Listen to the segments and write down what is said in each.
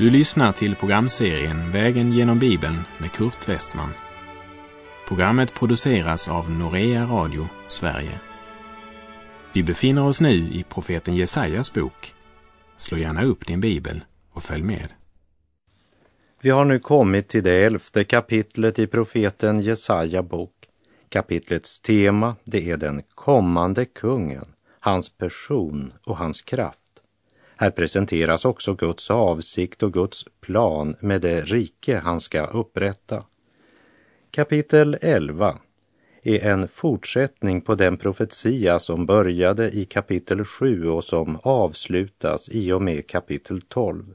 Du lyssnar till programserien Vägen genom Bibeln med Kurt Westman. Programmet produceras av Norea Radio Sverige. Vi befinner oss nu i profeten Jesajas bok. Slå gärna upp din bibel och följ med. Vi har nu kommit till det elfte kapitlet i profeten Jesaja bok. Kapitlets tema, det är den kommande kungen, hans person och hans kraft. Här presenteras också Guds avsikt och Guds plan med det rike han ska upprätta. Kapitel 11 är en fortsättning på den profetia som började i kapitel 7 och som avslutas i och med kapitel 12.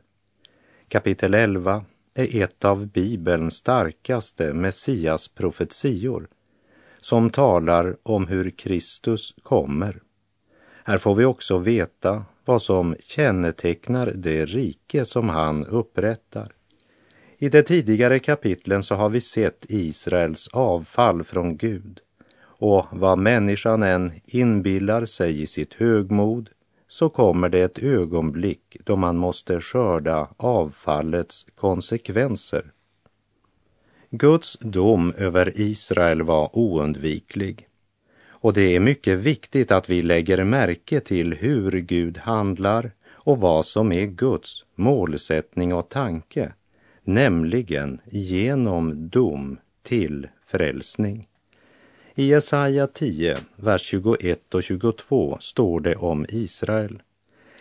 Kapitel 11 är ett av Bibelns starkaste Messias profetior som talar om hur Kristus kommer. Här får vi också veta vad som kännetecknar det rike som han upprättar. I de tidigare kapitlen så har vi sett Israels avfall från Gud och vad människan än inbillar sig i sitt högmod så kommer det ett ögonblick då man måste skörda avfallets konsekvenser. Guds dom över Israel var oundviklig. Och det är mycket viktigt att vi lägger märke till hur Gud handlar och vad som är Guds målsättning och tanke, nämligen genom dom till frälsning. I Jesaja 10, vers 21 och 22 står det om Israel.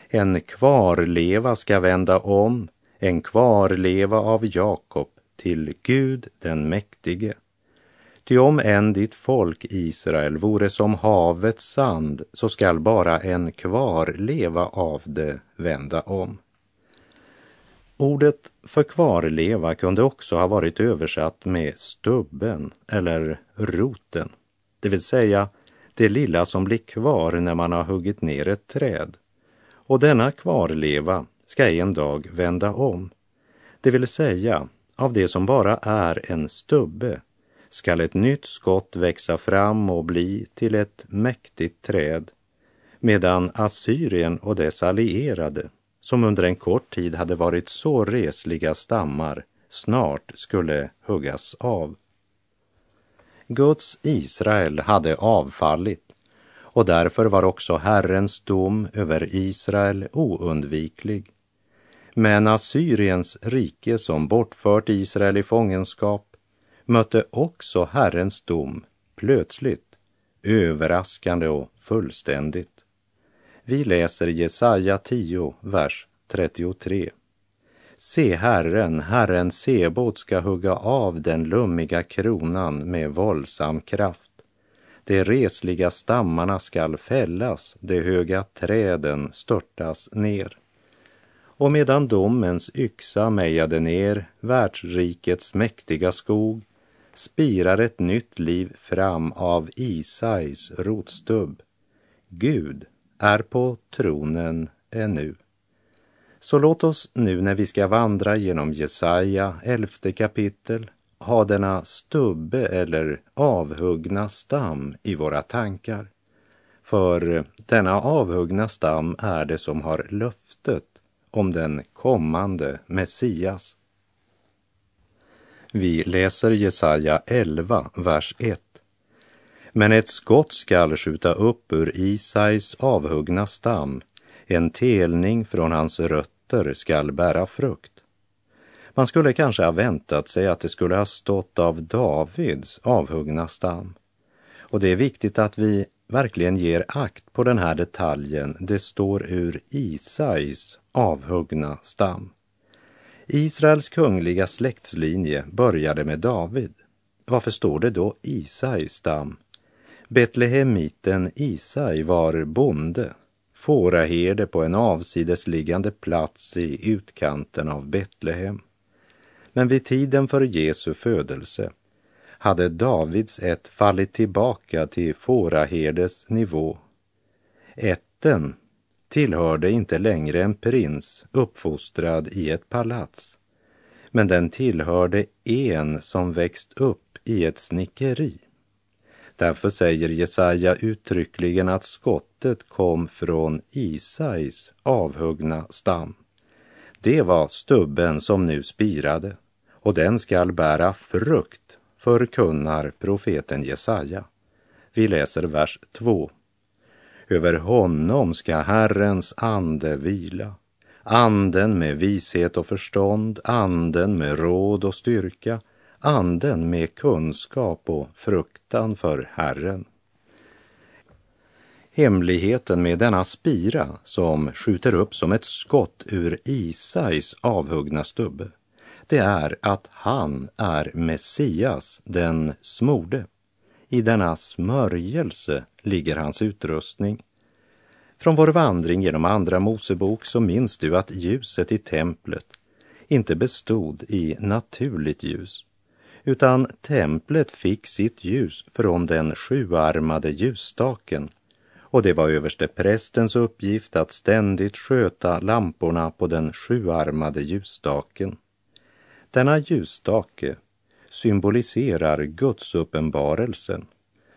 En kvarleva ska vända om, en kvarleva av Jakob till Gud den mäktige. Ty om än ditt folk Israel vore som havets sand så skall bara en kvarleva av det vända om. Ordet för kvarleva kunde också ha varit översatt med stubben eller roten, det vill säga det lilla som blir kvar när man har huggit ner ett träd. Och denna kvarleva ska en dag vända om, det vill säga av det som bara är en stubbe skall ett nytt skott växa fram och bli till ett mäktigt träd, medan Assyrien och dess allierade, som under en kort tid hade varit så resliga stammar, snart skulle huggas av. Guds Israel hade avfallit och därför var också Herrens dom över Israel oundviklig. Men Assyriens rike som bortfört Israel i fångenskap mötte också Herrens dom plötsligt, överraskande och fullständigt. Vi läser Jesaja 10, vers 33. Se Herren, Herren Sebot ska hugga av den lummiga kronan med våldsam kraft. De resliga stammarna skall fällas, de höga träden störtas ner. Och medan domens yxa mejade ner världsrikets mäktiga skog spirar ett nytt liv fram av Isais rotstubb. Gud är på tronen ännu. Så låt oss nu när vi ska vandra genom Jesaja elfte kapitel ha denna stubbe eller avhuggna stam i våra tankar. För denna avhuggna stam är det som har löftet om den kommande Messias. Vi läser Jesaja 11, vers 1. Men ett skott skall skjuta upp ur Isais avhuggna stam, en telning från hans rötter skall bära frukt. Man skulle kanske ha väntat sig att det skulle ha stått av Davids avhuggna stam. Och det är viktigt att vi verkligen ger akt på den här detaljen. Det står ur Isais avhuggna stam. Israels kungliga släktslinje började med David. Varför står det då Isai stam? Betlehemiten Isai var bonde, fåraherde på en avsidesliggande plats i utkanten av Betlehem. Men vid tiden för Jesu födelse hade Davids ett fallit tillbaka till fåraherdes nivå. Ätten tillhörde inte längre en prins uppfostrad i ett palats, men den tillhörde en som växt upp i ett snickeri. Därför säger Jesaja uttryckligen att skottet kom från Isais avhuggna stam. Det var stubben som nu spirade och den skall bära frukt, förkunnar profeten Jesaja. Vi läser vers 2. Över honom ska Herrens ande vila, anden med vishet och förstånd, anden med råd och styrka, anden med kunskap och fruktan för Herren. Hemligheten med denna spira som skjuter upp som ett skott ur Isais avhuggna stubbe, det är att han är Messias, den smorde. I denna smörjelse ligger hans utrustning. Från vår vandring genom Andra Mosebok så minns du att ljuset i templet inte bestod i naturligt ljus, utan templet fick sitt ljus från den sjuarmade ljusstaken och det var överste prästens uppgift att ständigt sköta lamporna på den sjuarmade ljusstaken. Denna ljusstake symboliserar Guds uppenbarelsen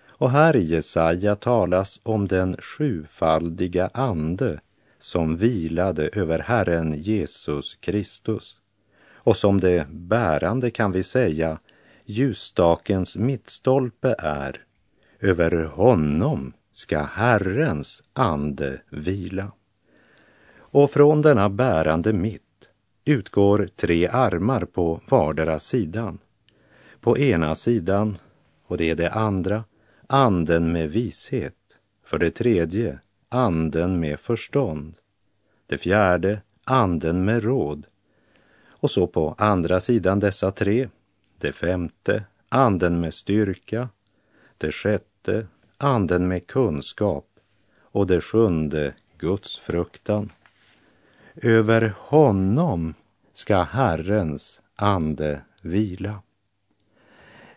och här i Jesaja talas om den sjufaldiga ande som vilade över Herren Jesus Kristus. Och som det bärande kan vi säga ljusstakens mittstolpe är över honom ska Herrens ande vila. Och från denna bärande mitt utgår tre armar på vardera sidan. På ena sidan, och det är det andra, anden med vishet. För det tredje, anden med förstånd. Det fjärde, anden med råd. Och så på andra sidan dessa tre, det femte, anden med styrka. Det sjätte, anden med kunskap och det sjunde Guds fruktan. Över honom ska Herrens ande vila.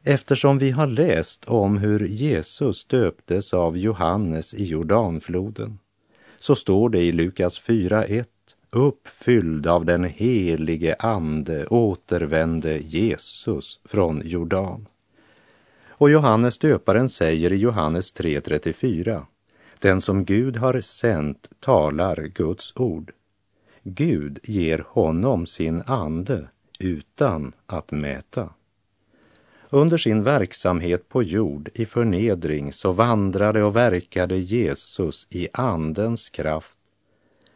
Eftersom vi har läst om hur Jesus döptes av Johannes i Jordanfloden så står det i Lukas 4.1 uppfylld av den helige ande återvände Jesus från Jordan. Och Johannes döparen säger i Johannes 3.34 Den som Gud har sänt talar Guds ord. Gud ger honom sin ande utan att mäta. Under sin verksamhet på jord i förnedring så vandrade och verkade Jesus i Andens kraft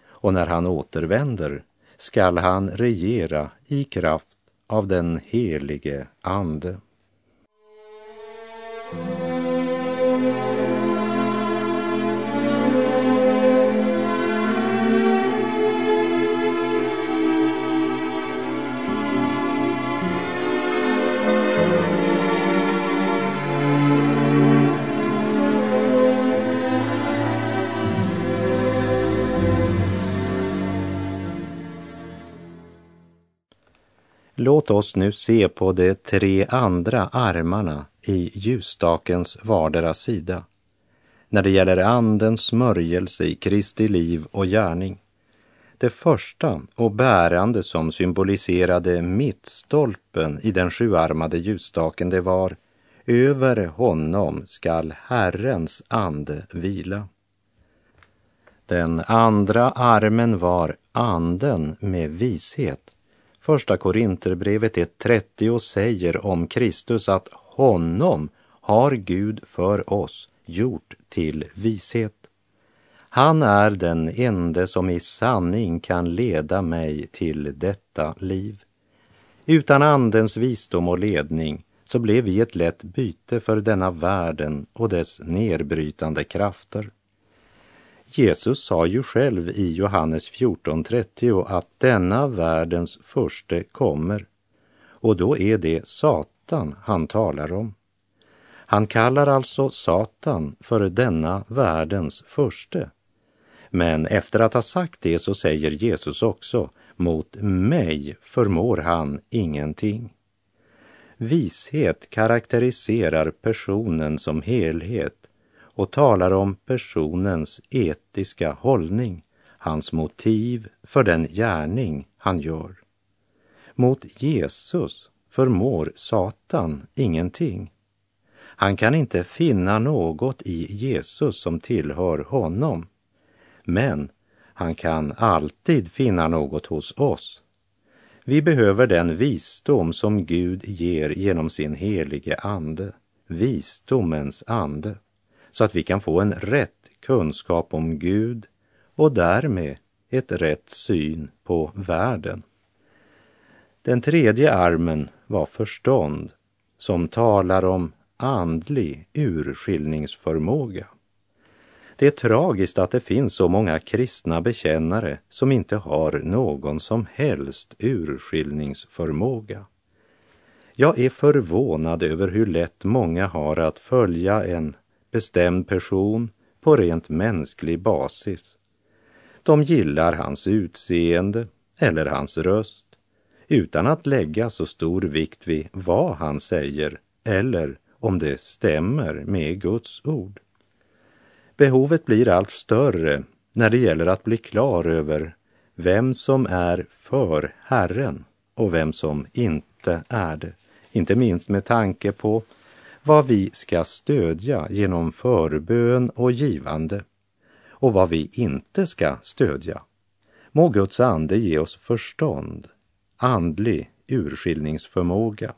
och när han återvänder skall han regera i kraft av den helige Ande. Låt oss nu se på de tre andra armarna i ljusstakens vardera sida när det gäller Andens smörjelse i Kristi liv och gärning. Det första och bärande som symboliserade mittstolpen i den sjuarmade ljusstaken, det var över honom skall Herrens ande vila. Den andra armen var anden med vishet Första Korinterbrevet 1.30 säger om Kristus att honom har Gud för oss gjort till vishet. Han är den ende som i sanning kan leda mig till detta liv. Utan Andens visdom och ledning så blev vi ett lätt byte för denna världen och dess nedbrytande krafter. Jesus sa ju själv i Johannes 14.30 att denna världens förste kommer och då är det Satan han talar om. Han kallar alltså Satan för denna världens förste. Men efter att ha sagt det så säger Jesus också, mot mig förmår han ingenting. Vishet karaktäriserar personen som helhet och talar om personens etiska hållning, hans motiv för den gärning han gör. Mot Jesus förmår Satan ingenting. Han kan inte finna något i Jesus som tillhör honom. Men han kan alltid finna något hos oss Vi behöver den visdom som Gud ger genom sin helige ande, visdomens ande, så att vi kan få en rätt kunskap om Gud och därmed ett rätt syn på världen. Den tredje armen var förstånd, som talar om andlig urskiljningsförmåga. Det är tragiskt att det finns så många kristna bekännare som inte har någon som helst urskiljningsförmåga. Jag är förvånad över hur lätt många har att följa en bestämd person på rent mänsklig basis. De gillar hans utseende eller hans röst utan att lägga så stor vikt vid vad han säger eller om det stämmer med Guds ord. Behovet blir allt större när det gäller att bli klar över vem som är för Herren och vem som inte är det. Inte minst med tanke på vad vi ska stödja genom förbön och givande och vad vi inte ska stödja. Må Guds ande ge oss förstånd, andlig urskiljningsförmåga.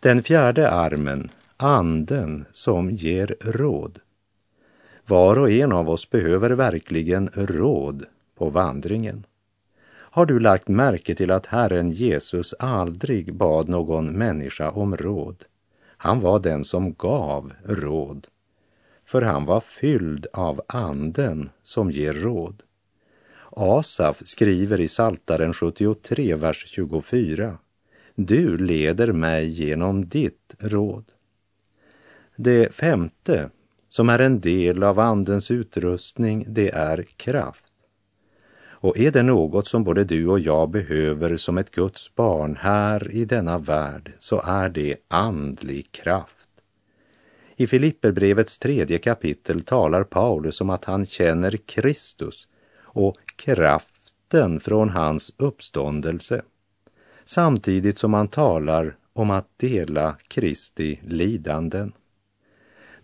Den fjärde armen, anden som ger råd. Var och en av oss behöver verkligen råd på vandringen. Har du lagt märke till att Herren Jesus aldrig bad någon människa om råd? Han var den som gav råd, för han var fylld av anden som ger råd. Asaf skriver i Saltaren 73, vers 24. Du leder mig genom ditt råd. Det femte som är en del av Andens utrustning, det är kraft. Och är det något som både du och jag behöver som ett Guds barn här i denna värld, så är det andlig kraft. I Filipperbrevets tredje kapitel talar Paulus om att han känner Kristus och kraften från hans uppståndelse, samtidigt som han talar om att dela Kristi lidanden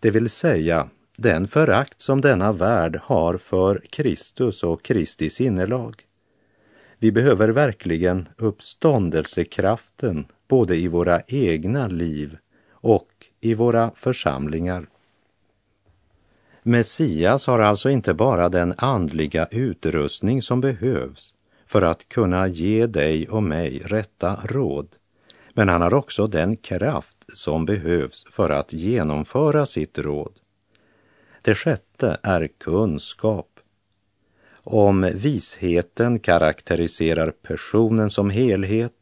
det vill säga den förakt som denna värld har för Kristus och Kristi sinnelag. Vi behöver verkligen uppståndelsekraften både i våra egna liv och i våra församlingar. Messias har alltså inte bara den andliga utrustning som behövs för att kunna ge dig och mig rätta råd, men han har också den kraft som behövs för att genomföra sitt råd. Det sjätte är kunskap. Om visheten karaktäriserar personen som helhet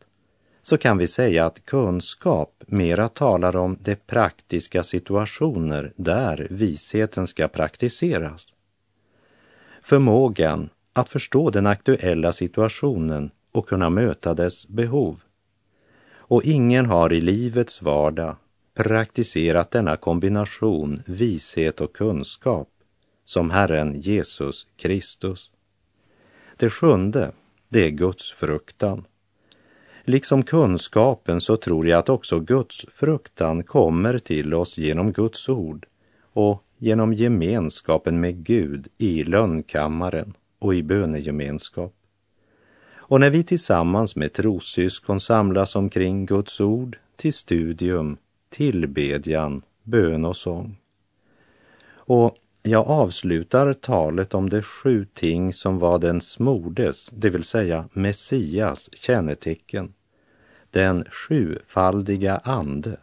så kan vi säga att kunskap mera talar om de praktiska situationer där visheten ska praktiseras. Förmågan att förstå den aktuella situationen och kunna möta dess behov och ingen har i livets vardag praktiserat denna kombination vishet och kunskap som Herren Jesus Kristus. Det sjunde, det är Guds fruktan. Liksom kunskapen så tror jag att också Guds fruktan kommer till oss genom Guds ord och genom gemenskapen med Gud i lönnkammaren och i bönegemenskap. Och när vi tillsammans med trossyskon samlas omkring Guds ord till studium, tillbedjan, bön och sång. Och jag avslutar talet om de sju ting som var den smordes, det vill säga Messias kännetecken. Den sjufaldiga ande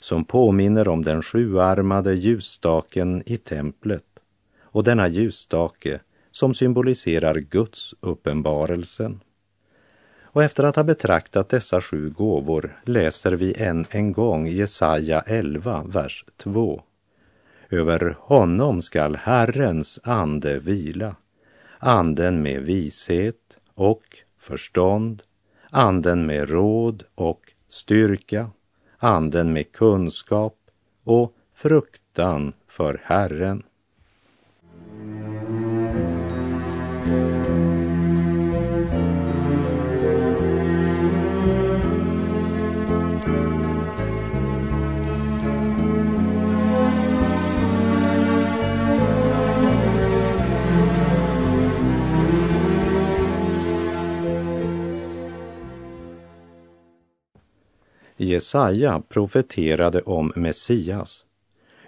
som påminner om den sjuarmade ljusstaken i templet och denna ljusstake som symboliserar Guds uppenbarelsen. Och efter att ha betraktat dessa sju gåvor läser vi än en gång Jesaja 11, vers 2. Över honom skall Herrens ande vila, anden med vishet och förstånd, anden med råd och styrka, anden med kunskap och fruktan för Herren. Jesaja profeterade om Messias.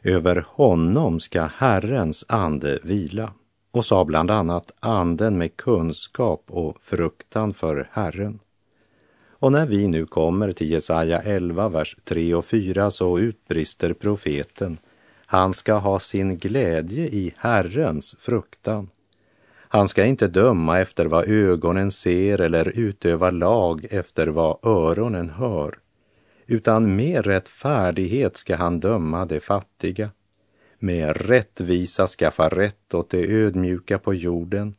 Över honom ska Herrens ande vila och sa bland annat anden med kunskap och fruktan för Herren. Och när vi nu kommer till Jesaja 11, vers 3 och 4 så utbrister profeten. Han ska ha sin glädje i Herrens fruktan. Han ska inte döma efter vad ögonen ser eller utöva lag efter vad öronen hör, utan med rättfärdighet ska han döma de fattiga, med rättvisa skaffa rätt åt de ödmjuka på jorden.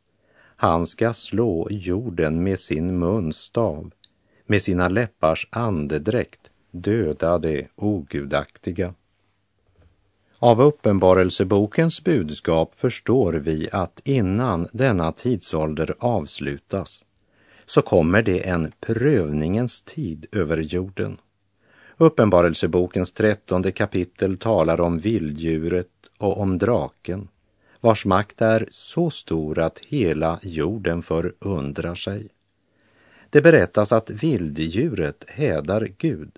Han ska slå jorden med sin munstav med sina läppars andedräkt döda det ogudaktiga. Av Uppenbarelsebokens budskap förstår vi att innan denna tidsålder avslutas så kommer det en prövningens tid över jorden. Uppenbarelsebokens trettonde kapitel talar om vilddjuret och om draken, vars makt är så stor att hela jorden förundrar sig. Det berättas att vilddjuret hädar Gud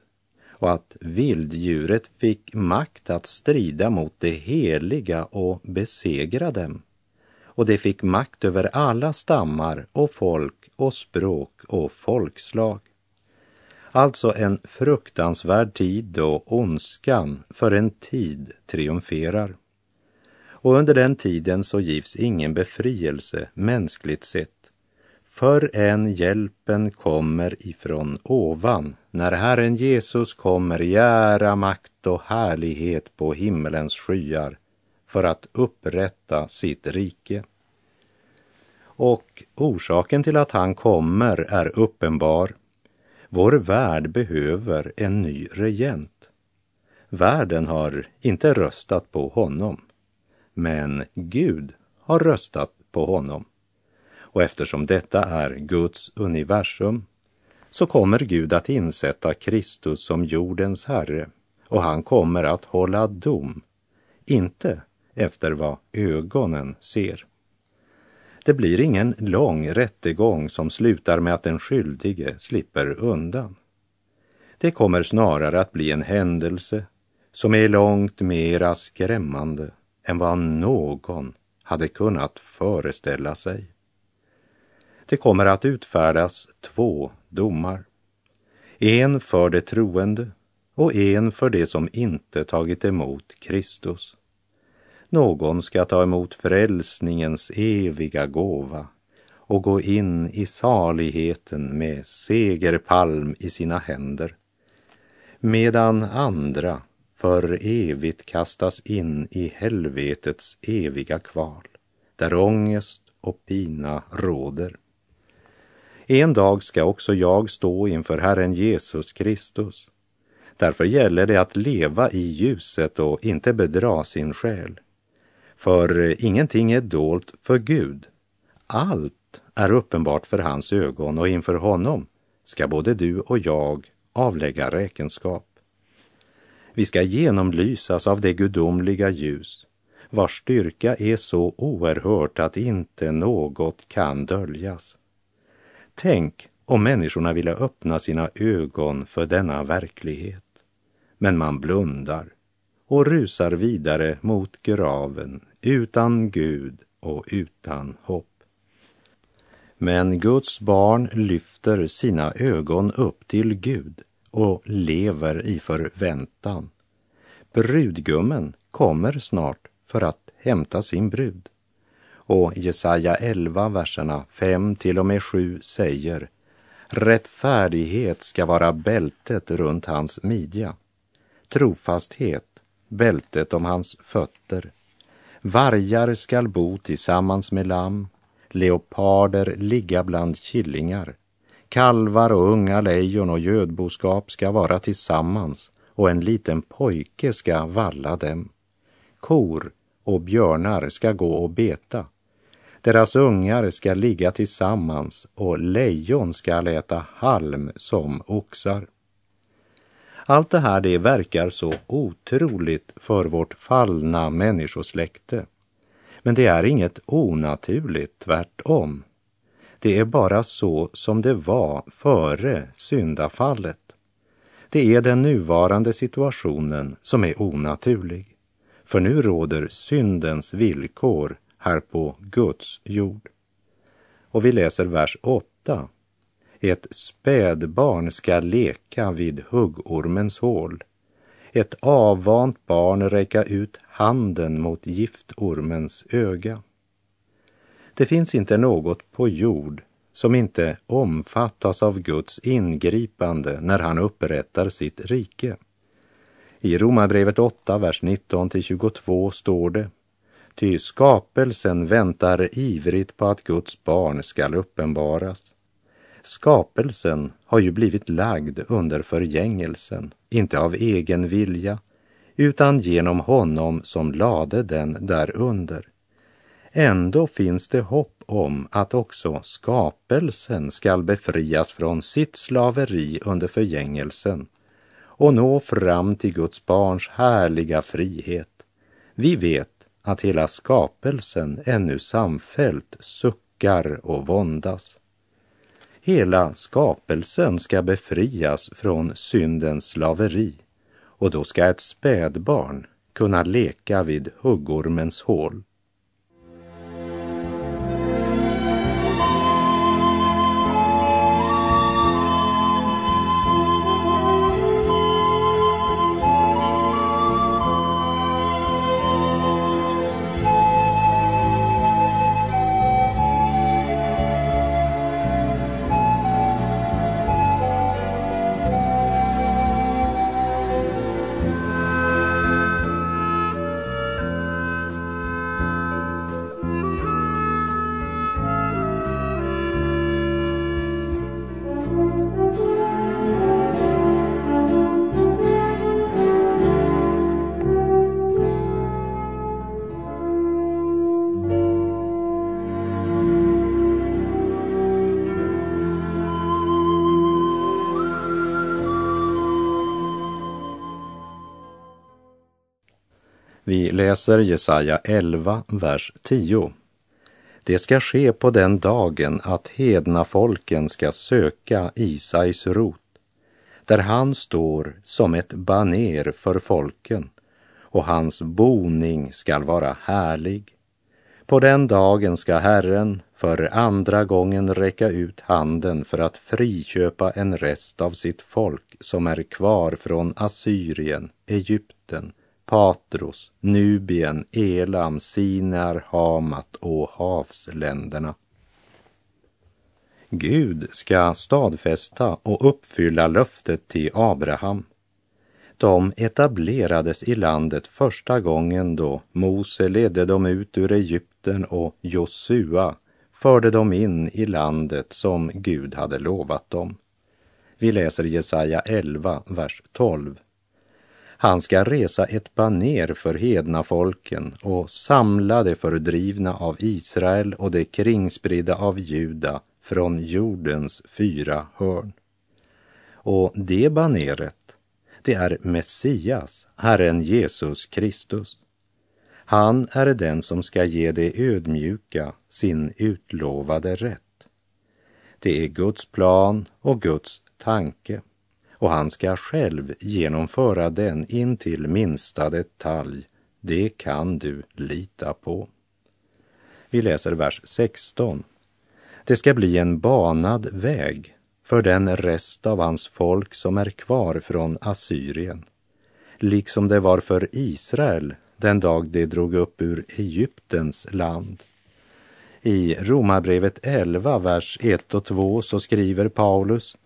och att vilddjuret fick makt att strida mot det heliga och besegra dem. Och det fick makt över alla stammar och folk och språk och folkslag. Alltså en fruktansvärd tid då ondskan för en tid triumferar. Och under den tiden så givs ingen befrielse mänskligt sett förrän hjälpen kommer ifrån ovan, när Herren Jesus kommer i ära, makt och härlighet på himmelens skyar för att upprätta sitt rike. Och orsaken till att han kommer är uppenbar. Vår värld behöver en ny regent. Världen har inte röstat på honom, men Gud har röstat på honom. Och eftersom detta är Guds universum så kommer Gud att insätta Kristus som jordens Herre och han kommer att hålla dom, inte efter vad ögonen ser. Det blir ingen lång rättegång som slutar med att den skyldige slipper undan. Det kommer snarare att bli en händelse som är långt mera skrämmande än vad någon hade kunnat föreställa sig. Det kommer att utfärdas två domar. En för de troende och en för de som inte tagit emot Kristus. Någon ska ta emot frälsningens eviga gåva och gå in i saligheten med segerpalm i sina händer, medan andra för evigt kastas in i helvetets eviga kval, där ångest och pina råder. En dag ska också jag stå inför Herren Jesus Kristus. Därför gäller det att leva i ljuset och inte bedra sin själ. För eh, ingenting är dolt för Gud. Allt är uppenbart för hans ögon och inför honom ska både du och jag avlägga räkenskap. Vi ska genomlysas av det gudomliga ljus vars styrka är så oerhört att inte något kan döljas. Tänk om människorna ville öppna sina ögon för denna verklighet. Men man blundar och rusar vidare mot graven utan Gud och utan hopp. Men Guds barn lyfter sina ögon upp till Gud och lever i förväntan. Brudgummen kommer snart för att hämta sin brud. Och Jesaja 11, verserna 5 till och med 7 säger Rättfärdighet ska vara bältet runt hans midja, trofasthet bältet om hans fötter. Vargar skall bo tillsammans med lamm, leoparder ligga bland killingar. Kalvar och unga lejon och gödboskap ska vara tillsammans och en liten pojke ska valla dem. Kor och björnar ska gå och beta deras ungar ska ligga tillsammans och lejon ska äta halm som oxar. Allt det här det verkar så otroligt för vårt fallna människosläkte. Men det är inget onaturligt, tvärtom. Det är bara så som det var före syndafallet. Det är den nuvarande situationen som är onaturlig, för nu råder syndens villkor här på Guds jord. Och vi läser vers 8. Ett spädbarn ska leka vid huggormens hål. Ett avvant barn räcka ut handen mot giftormens öga. Det finns inte något på jord som inte omfattas av Guds ingripande när han upprättar sitt rike. I Romarbrevet 8, vers 19 22 står det Ty skapelsen väntar ivrigt på att Guds barn skall uppenbaras. Skapelsen har ju blivit lagd under förgängelsen, inte av egen vilja, utan genom honom som lade den därunder. Ändå finns det hopp om att också skapelsen skall befrias från sitt slaveri under förgängelsen och nå fram till Guds barns härliga frihet. Vi vet att hela skapelsen ännu samfällt suckar och våndas. Hela skapelsen ska befrias från syndens slaveri och då ska ett spädbarn kunna leka vid huggormens hål. Vi läser Jesaja 11, vers 10. Det ska ske på den dagen att hedna folken ska söka Isais rot, där han står som ett baner för folken och hans boning skall vara härlig. På den dagen ska Herren för andra gången räcka ut handen för att friköpa en rest av sitt folk som är kvar från Assyrien, Egypten, Patros, Nubien, Elam, Sinar, Hamat och havsländerna. Gud ska stadfästa och uppfylla löftet till Abraham. De etablerades i landet första gången då Mose ledde dem ut ur Egypten och Josua förde dem in i landet som Gud hade lovat dem. Vi läser Jesaja 11, vers 12. Han ska resa ett baner för hedna folken och samla de fördrivna av Israel och de kringspridda av Juda från jordens fyra hörn. Och det baneret, det är Messias, Herren Jesus Kristus. Han är den som ska ge de ödmjuka sin utlovade rätt. Det är Guds plan och Guds tanke och han ska själv genomföra den in till minsta detalj. Det kan du lita på. Vi läser vers 16. Det ska bli en banad väg för den rest av hans folk som är kvar från Assyrien, liksom det var för Israel den dag de drog upp ur Egyptens land. I Romarbrevet 11, vers 1 och 2 så skriver Paulus,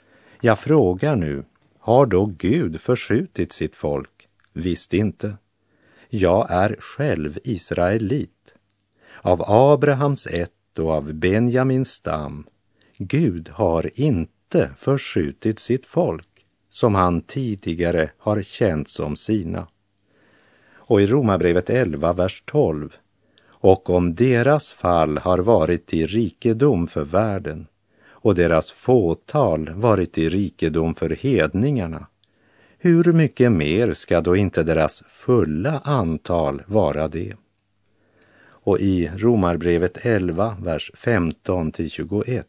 jag frågar nu, har då Gud förskjutit sitt folk? Visst inte. Jag är själv israelit, av Abrahams ett och av Benjamins stam. Gud har inte förskjutit sitt folk som han tidigare har känt som sina. Och i Romarbrevet 11, vers 12. Och om deras fall har varit till rikedom för världen och deras fåtal varit i rikedom för hedningarna, hur mycket mer ska då inte deras fulla antal vara det? Och i Romarbrevet 11, vers 15 till 21.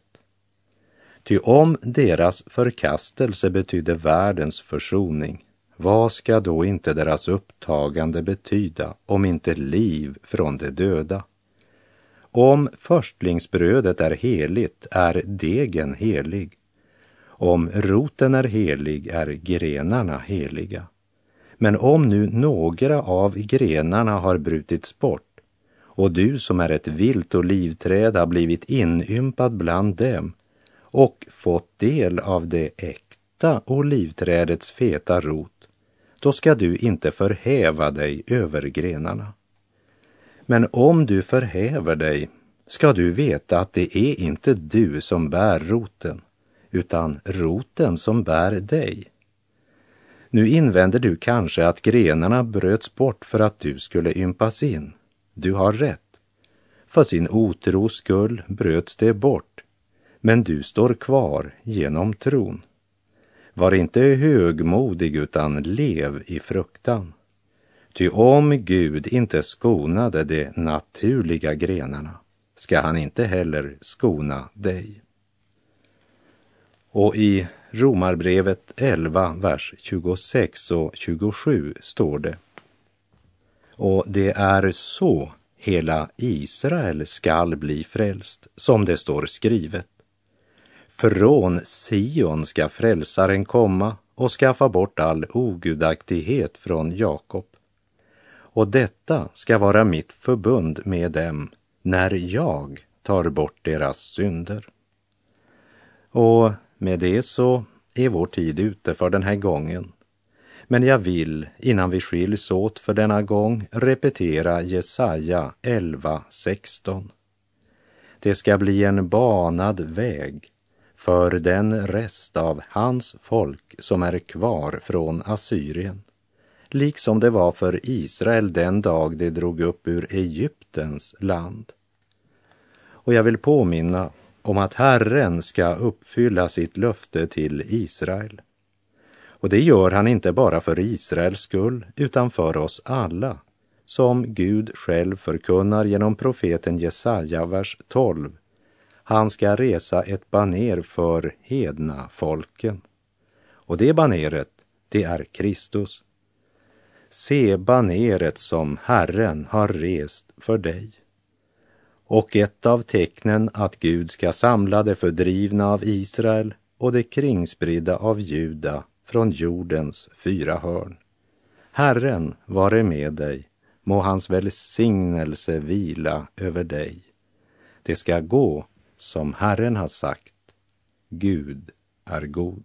Ty om deras förkastelse betydde världens försoning, vad ska då inte deras upptagande betyda om inte liv från de döda? Om förstlingsbrödet är heligt är degen helig. Om roten är helig är grenarna heliga. Men om nu några av grenarna har brutits bort och du som är ett vilt olivträd har blivit inympad bland dem och fått del av det äkta olivträdets feta rot, då ska du inte förhäva dig över grenarna. Men om du förhäver dig ska du veta att det är inte du som bär roten, utan roten som bär dig. Nu invänder du kanske att grenarna bröts bort för att du skulle ympas in. Du har rätt. För sin otros skull bröts det bort, men du står kvar genom tron. Var inte högmodig utan lev i fruktan. Ty om Gud inte skonade de naturliga grenarna ska han inte heller skona dig. Och i Romarbrevet 11, vers 26 och 27 står det. Och det är så hela Israel skall bli frälst, som det står skrivet. Från Sion ska frälsaren komma och skaffa bort all ogudaktighet från Jakob. Och detta ska vara mitt förbund med dem när jag tar bort deras synder. Och med det så är vår tid ute för den här gången. Men jag vill, innan vi skiljs åt för denna gång, repetera Jesaja 11.16. Det ska bli en banad väg för den rest av hans folk som är kvar från Assyrien, liksom det var för Israel den dag de drog upp ur Egyptens land. Och jag vill påminna om att Herren ska uppfylla sitt löfte till Israel. Och det gör han inte bara för Israels skull, utan för oss alla, som Gud själv förkunnar genom profeten Jesaja, vers 12. Han ska resa ett baner för hedna folken. Och det baneret, det är Kristus. Se baneret som Herren har rest för dig och ett av tecknen att Gud ska samla det fördrivna av Israel och det kringspridda av Juda från jordens fyra hörn. Herren vare med dig, må hans välsignelse vila över dig. Det ska gå som Herren har sagt. Gud är god.